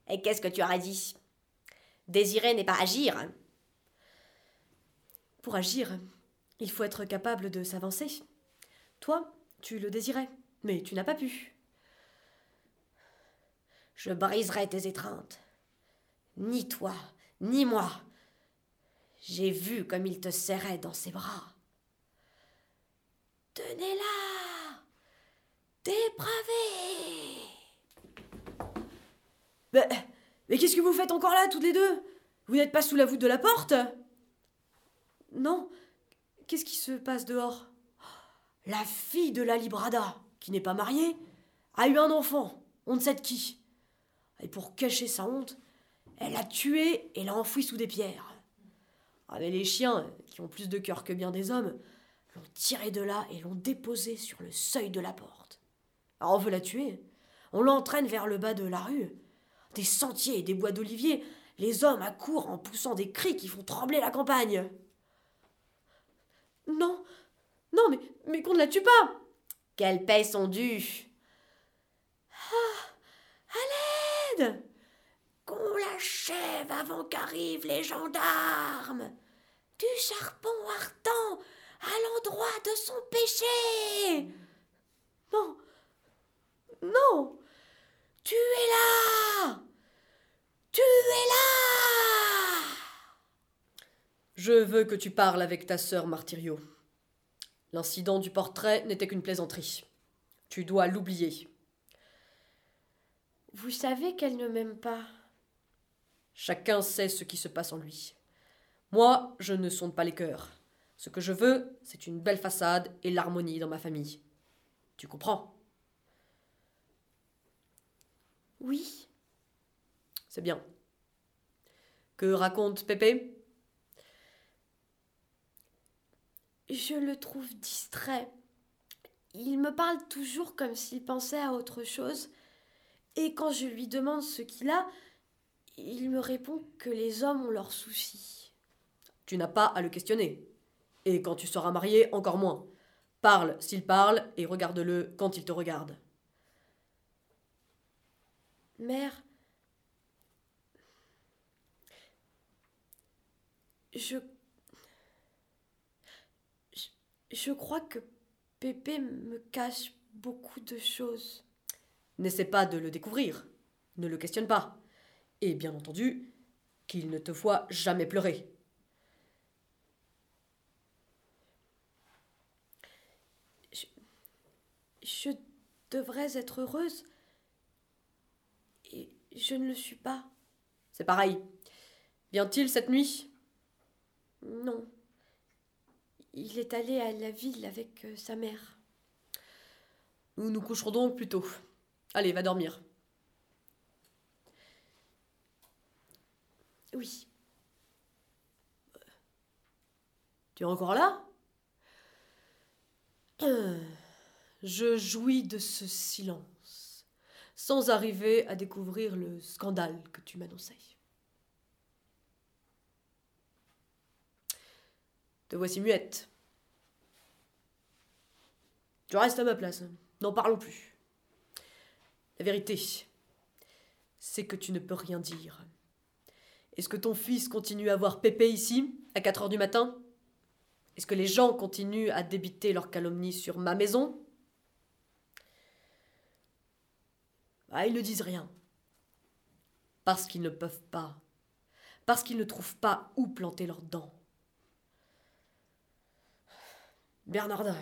Et qu'est-ce que tu aurais dit? Désirer n'est pas agir. Pour agir, il faut être capable de s'avancer. Toi, tu le désirais, mais tu n'as pas pu. Je briserai tes étreintes. Ni toi, ni moi. J'ai vu comme il te serrait dans ses bras. Tenez-la Dépravé Mais, mais qu'est-ce que vous faites encore là, toutes les deux? Vous n'êtes pas sous la voûte de la porte? Non. Qu'est-ce qui se passe dehors? La fille de la Librada, qui n'est pas mariée, a eu un enfant, on ne sait de qui. Et pour cacher sa honte, elle l'a tué et l'a enfoui sous des pierres. Ah, mais les chiens, qui ont plus de cœur que bien des hommes, l'ont tiré de là et l'ont déposé sur le seuil de la porte. Alors on veut la tuer. On l'entraîne vers le bas de la rue. Des sentiers et des bois d'oliviers, les hommes accourent en poussant des cris qui font trembler la campagne. Non, Non, mais, qu'on ne la tue pas Qu'elle paye son dû. Ah Qu'on l'achève avant qu'arrivent les gendarmes Du charbon ardent à l'endroit de son péché Non Non Tu es là Tu es là Je veux que tu parles avec ta sœur Martirio. L'incident du portrait n'était qu'une plaisanterie. Tu dois l'oublier. Vous savez qu'elle ne m'aime pas. Chacun sait ce qui se passe en lui. Moi, je ne sonde pas les cœurs. Ce que je veux, c'est une belle façade et l'harmonie dans ma famille. Tu comprends? Oui. C'est bien. Que raconte Pépé? Je le trouve distrait. Il me parle toujours comme s'il pensait à autre chose, et quand je lui demande ce qu'il a, il me répond que les hommes ont leurs soucis. Tu n'as pas à le questionner. Et quand tu seras marié, encore moins. Parle s'il parle et regarde-le quand il te regarde. Mère, je... je... Je crois que Pépé me cache beaucoup de choses. N'essaie pas de le découvrir. Ne le questionne pas. Et bien entendu, qu'il ne te voit jamais pleurer. Je devrais être heureuse. Et je ne le suis pas. C'est pareil. Vient-il cette nuit? Non. Il est allé à la ville avec euh, sa mère. Nous nous coucherons donc plus tôt. Allez, va dormir. Oui. Tu es encore là? Je jouis de ce silence, sans arriver à découvrir le scandale que tu m'annonçais. Te voici muette. Je reste à ma place. N'en parlons plus. La vérité, c'est que tu ne peux rien dire. Est-ce que ton fils continue à voir Pépé ici, à 4 heures du matin? Est-ce que les gens continuent à débiter leurs calomnies sur ma maison? Ah, ils ne disent rien. Parce qu'ils ne peuvent pas. Parce qu'ils ne trouvent pas où planter leurs dents. Bernardin,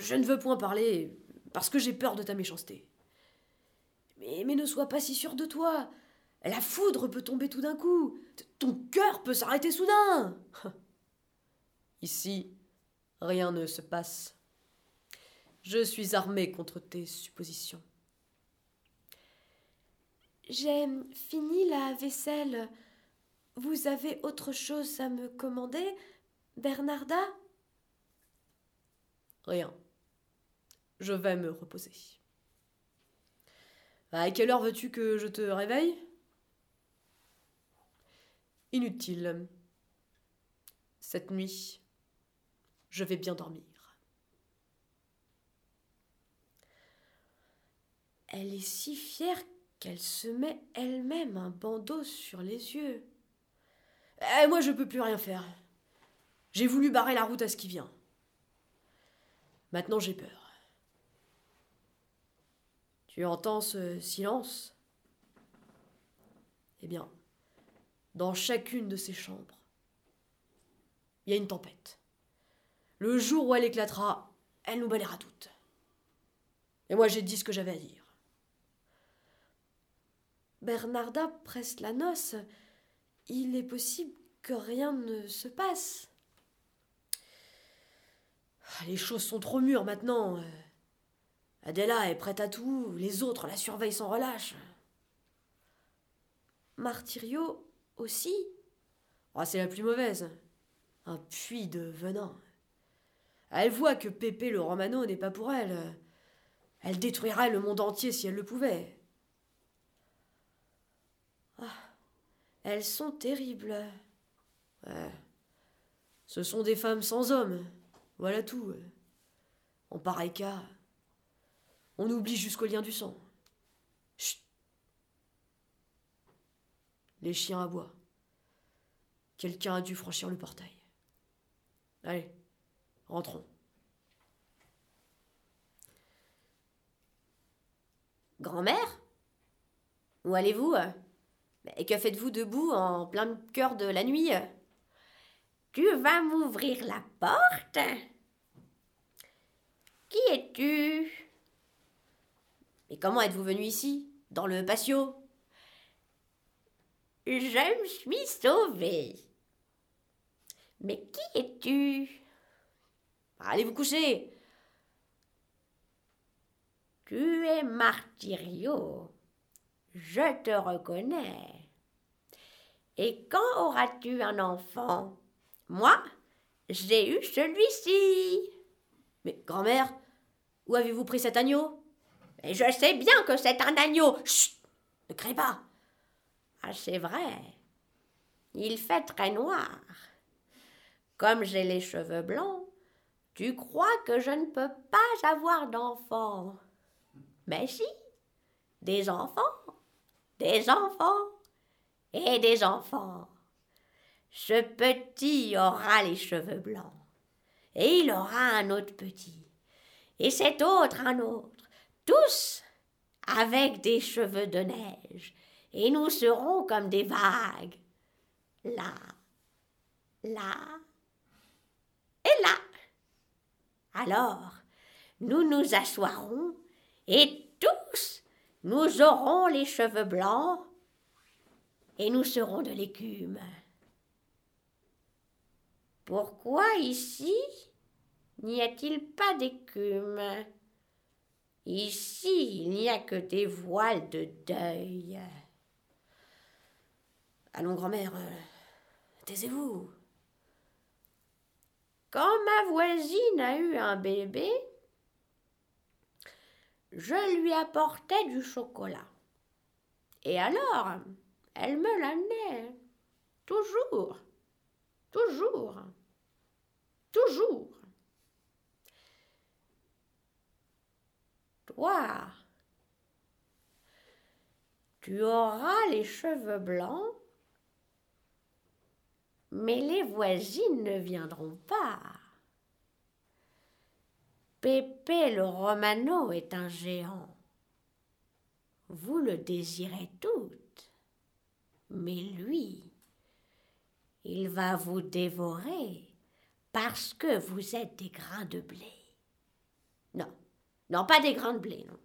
je ne veux point parler parce que j'ai peur de ta méchanceté. Mais, mais ne sois pas si sûr de toi. La foudre peut tomber tout d'un coup. Ton cœur peut s'arrêter soudain. Ici, rien ne se passe. Je suis armé contre tes suppositions. J'ai fini la vaisselle. Vous avez autre chose à me commander, Bernarda? Rien. Je vais me reposer. À quelle heure veux-tu que je te réveille? Inutile. Cette nuit, je vais bien dormir. Elle est si fière qu'elle se met elle-même un bandeau sur les yeux. Eh, moi, je peux plus rien faire. J'ai voulu barrer la route à ce qui vient. Maintenant, j'ai peur. Tu entends ce silence? Eh bien, dans chacune de ces chambres, il y a une tempête. Le jour où elle éclatera, elle nous balayera toutes. Et moi, j'ai dit ce que j'avais à dire. Bernarda presse la noce. Il est possible que rien ne se passe. Ah, Les choses sont trop mûres maintenant. Adela est prête à tout, les autres la surveillent sans relâche. Martirio aussi. Ah, c'est la plus mauvaise. Un puits de venin. Elle voit que Pépé le Romano n'est pas pour elle. Elle détruirait le monde entier si elle le pouvait. Elles sont terribles. Ce sont des femmes sans hommes. Voilà tout. En pareil cas, on oublie jusqu'au lien du sang. Chut Les chiens aboient. Quelqu'un a dû franchir le portail. Allez, rentrons. Grand-mère? Où allez-vous? Et que faites-vous debout en plein cœur de la nuit? Tu vas m'ouvrir la porte? Qui es-tu? Et comment êtes-vous venu ici? Dans le patio? Je me suis sauvée. Mais qui es-tu? Allez vous coucher tu es Martirio. Je te reconnais. Et quand auras-tu un enfant? Moi, j'ai eu celui-ci. Mais grand-mère, où avez-vous pris cet agneau? Je sais bien que c'est un agneau. Chut Ne crée pas. Ah, c'est vrai. Il fait très noir. Comme j'ai les cheveux blancs, tu crois que je ne peux pas avoir d'enfant mais si, des enfants, des enfants. Et des enfants. Ce petit aura les cheveux blancs, et il aura un autre petit, et cet autre un autre, tous avec des cheveux de neige, et nous serons comme des vagues, là, là et là. Alors, nous nous assoirons et tous, nous aurons les cheveux blancs et nous serons de l'écume. Pourquoi ici n'y a-t-il pas d'écume? Ici, il n'y a que des voiles de deuil. Allons, grand-mère, taisez-vous. Quand ma voisine a eu un bébé, je lui apportais du chocolat. Et alors, elle me l'amenait. Toujours, toujours, toujours. Toi, tu auras les cheveux blancs, mais les voisines ne viendront pas. Pépé le Romano est un géant. Vous le désirez toutes, mais lui, il va vous dévorer parce que vous êtes des grains de blé. Non, non, pas des grains de blé, non.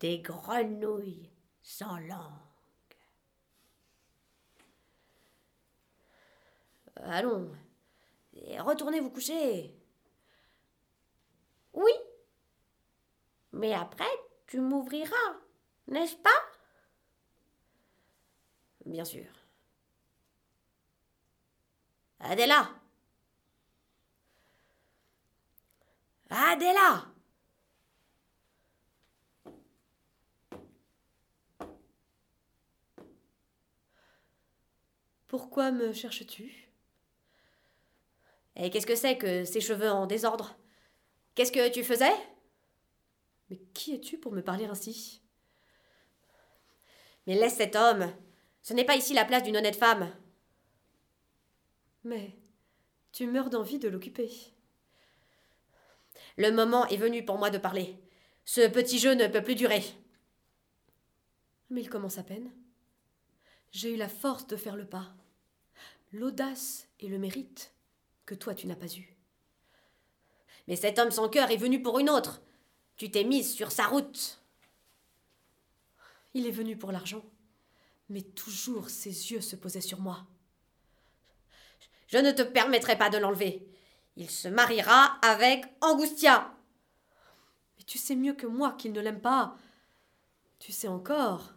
Des grenouilles sans langue. Allons, retournez vous coucher. Oui. Mais après, tu m'ouvriras, n'est-ce pas? Bien sûr. Adela Adela Pourquoi me cherches-tu? Et qu'est-ce que c'est que ces cheveux en désordre? Qu'est-ce que tu faisais? Mais qui es-tu pour me parler ainsi? Mais laisse cet homme. Ce n'est pas ici la place d'une honnête femme. Mais tu meurs d'envie de l'occuper. Le moment est venu pour moi de parler. Ce petit jeu ne peut plus durer. Mais il commence à peine. J'ai eu la force de faire le pas, l'audace et le mérite que toi tu n'as pas eu. Mais cet homme sans cœur est venu pour une autre. Tu t'es mise sur sa route. Il est venu pour l'argent, mais toujours ses yeux se posaient sur moi. Je ne te permettrai pas de l'enlever. Il se mariera avec Angustia. Mais tu sais mieux que moi qu'il ne l'aime pas. Tu sais encore,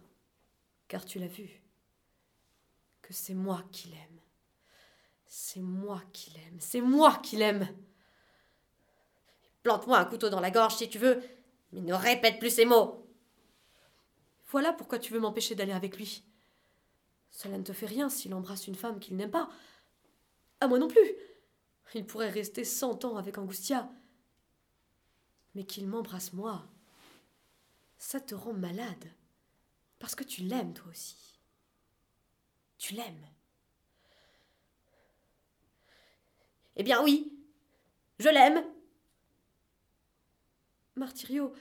car tu l'as vu, que c'est moi qui l'aime. C'est moi qui l'aime. C'est moi qui l'aime. Plante-moi un couteau dans la gorge si tu veux, mais ne répète plus ces mots. Voilà pourquoi tu veux m'empêcher d'aller avec lui. Cela ne te fait rien s'il embrasse une femme qu'il n'aime pas. À moi non plus. Il pourrait rester cent ans avec Angustia. Mais qu'il m'embrasse moi, ça te rend malade. Parce que tu l'aimes toi aussi. Tu l'aimes. Eh bien oui, je l'aime. Martirio.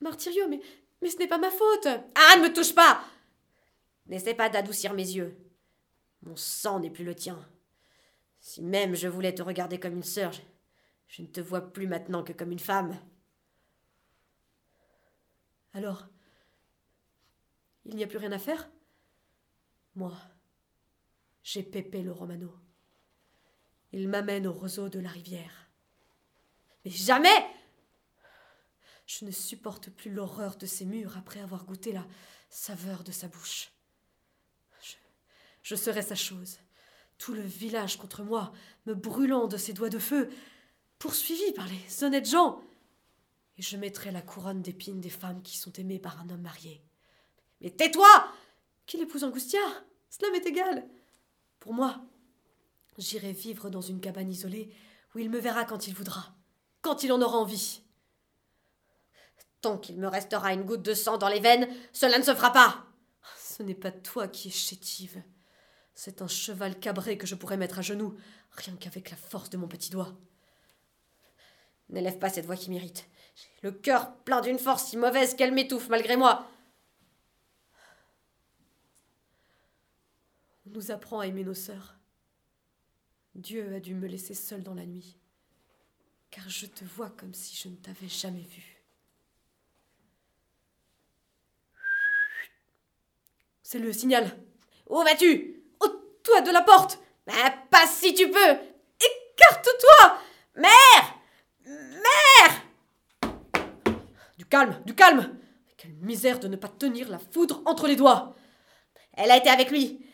Martirio, mais, ce n'est pas ma faute. Ah, ne me touche pas N'essaie pas d'adoucir mes yeux. Mon sang n'est plus le tien. Si même je voulais te regarder comme une sœur, je ne te vois plus maintenant que comme une femme. Alors, il n'y a plus rien à faire? Moi, j'ai Pépé le Romano. Il m'amène au roseau de la rivière. Mais jamais Je ne supporte plus l'horreur de ces murs après avoir goûté la saveur de sa bouche. Je, je serai sa chose. Tout le village contre moi, me brûlant de ses doigts de feu, poursuivi par les honnêtes gens. Et je mettrai la couronne d'épines des femmes qui sont aimées par un homme marié. Mais tais-toi Qu'il épouse Angustia Cela m'est égal. Pour moi, j'irai vivre dans une cabane isolée où il me verra quand il voudra, quand il en aura envie. Tant qu'il me restera une goutte de sang dans les veines, cela ne se fera pas. Ce n'est pas toi qui es chétive. C'est un cheval cabré que je pourrais mettre à genoux, rien qu'avec la force de mon petit doigt. N'élève pas cette voix qui m'irrite. J'ai le cœur plein d'une force si mauvaise qu'elle m'étouffe malgré moi. On nous apprend à aimer nos sœurs. Dieu a dû me laisser seule dans la nuit, car je te vois comme si je ne t'avais jamais vue. C'est le signal. Où vas-tu? Toi de la porte Ah, Passe si tu peux Écarte-toi Mère Mère Du calme, du calme Quelle misère de ne pas tenir la foudre entre les doigts Elle a été avec lui.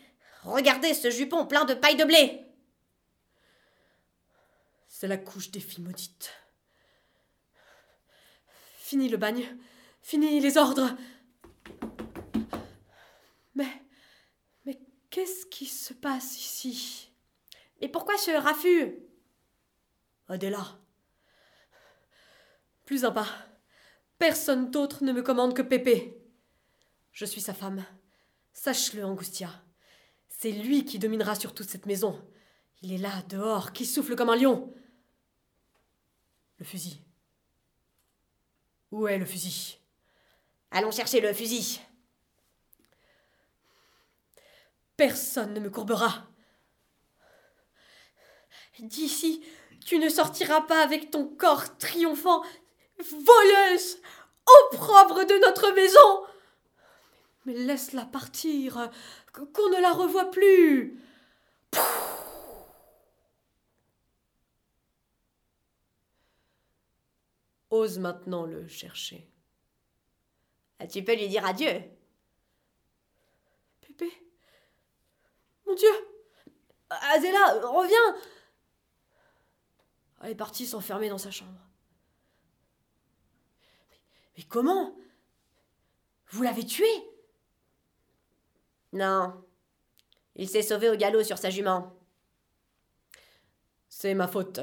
Regardez ce jupon plein de paille de blé. C'est la couche des filles maudites. Fini le bagne, fini les ordres. Mais. Mais qu'est-ce qui se passe ici? Mais pourquoi ce raffut? Adela. Plus un pas. Personne d'autre ne me commande que Pépé. Je suis sa femme. Sache-le, Angustia. C'est lui qui dominera sur toute cette maison. Il est là, dehors, qui souffle comme un lion. Le fusil. Où est le fusil? Allons chercher le fusil. Personne ne me courbera. D'ici, tu ne sortiras pas avec ton corps triomphant, voleuse, opprobre de notre maison. Mais laisse-la partir, qu'on ne la revoie plus. Ose maintenant le chercher. Ah, Tu peux lui dire adieu? Pépé, mon Dieu, Adela, reviens. Elle est partie s'enfermer dans sa chambre. Mais, mais comment? Vous l'avez tué? Non. Il s'est sauvé au galop sur sa jument. C'est ma faute.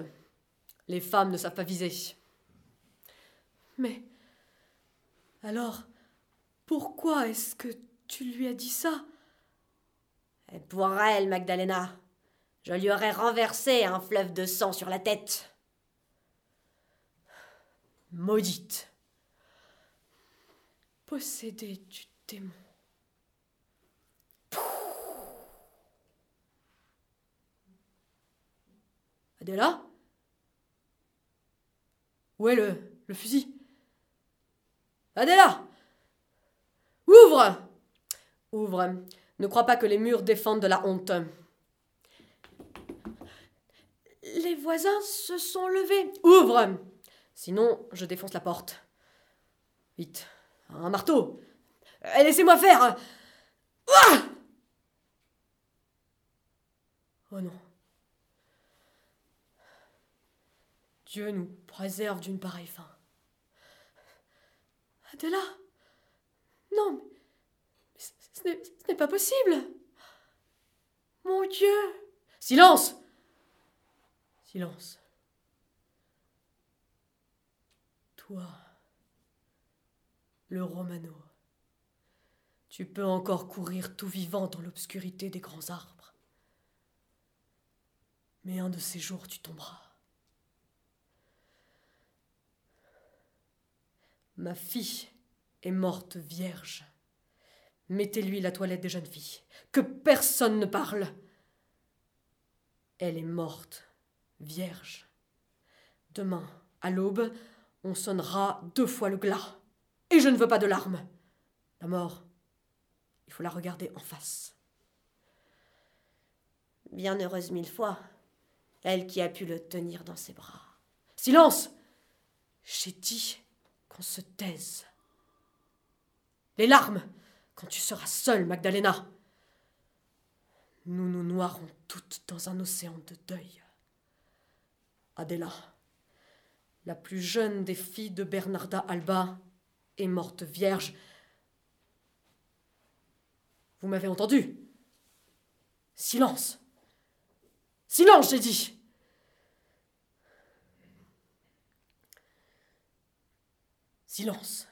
Les femmes ne savent pas viser. Mais alors, pourquoi est-ce que tu lui as dit ça? Et pour elle, Magdalena, je lui aurais renversé un fleuve de sang sur la tête. Maudite. Possédée du démon. Adela Où est le, le fusil? Adela Ouvre Ouvre. Ne crois pas que les murs défendent de la honte. Les voisins se sont levés. Ouvre Sinon, je défonce la porte. Vite. Un marteau Eh, Laissez-moi faire Ah Oh non. Dieu nous préserve d'une pareille fin. Adela Non, mais ce n'est pas possible. Mon Dieu Silence Silence. Toi, le Romano, tu peux encore courir tout vivant dans l'obscurité des grands arbres. Mais un de ces jours, tu tomberas. Ma fille est morte vierge. Mettez-lui la toilette des jeunes filles. Que personne ne parle. Elle est morte, vierge. Demain, à l'aube, on sonnera deux fois le glas. Et je ne veux pas de larmes. La mort, il faut la regarder en face. Bien heureuse mille fois, elle qui a pu le tenir dans ses bras. Silence J'ai dit se taise. Les larmes, quand tu seras seule, Magdalena. Nous nous noierons toutes dans un océan de deuil. Adela, la plus jeune des filles de Bernarda Alba, est morte vierge. Vous m'avez entendu? Silence Silence, j'ai dit Silence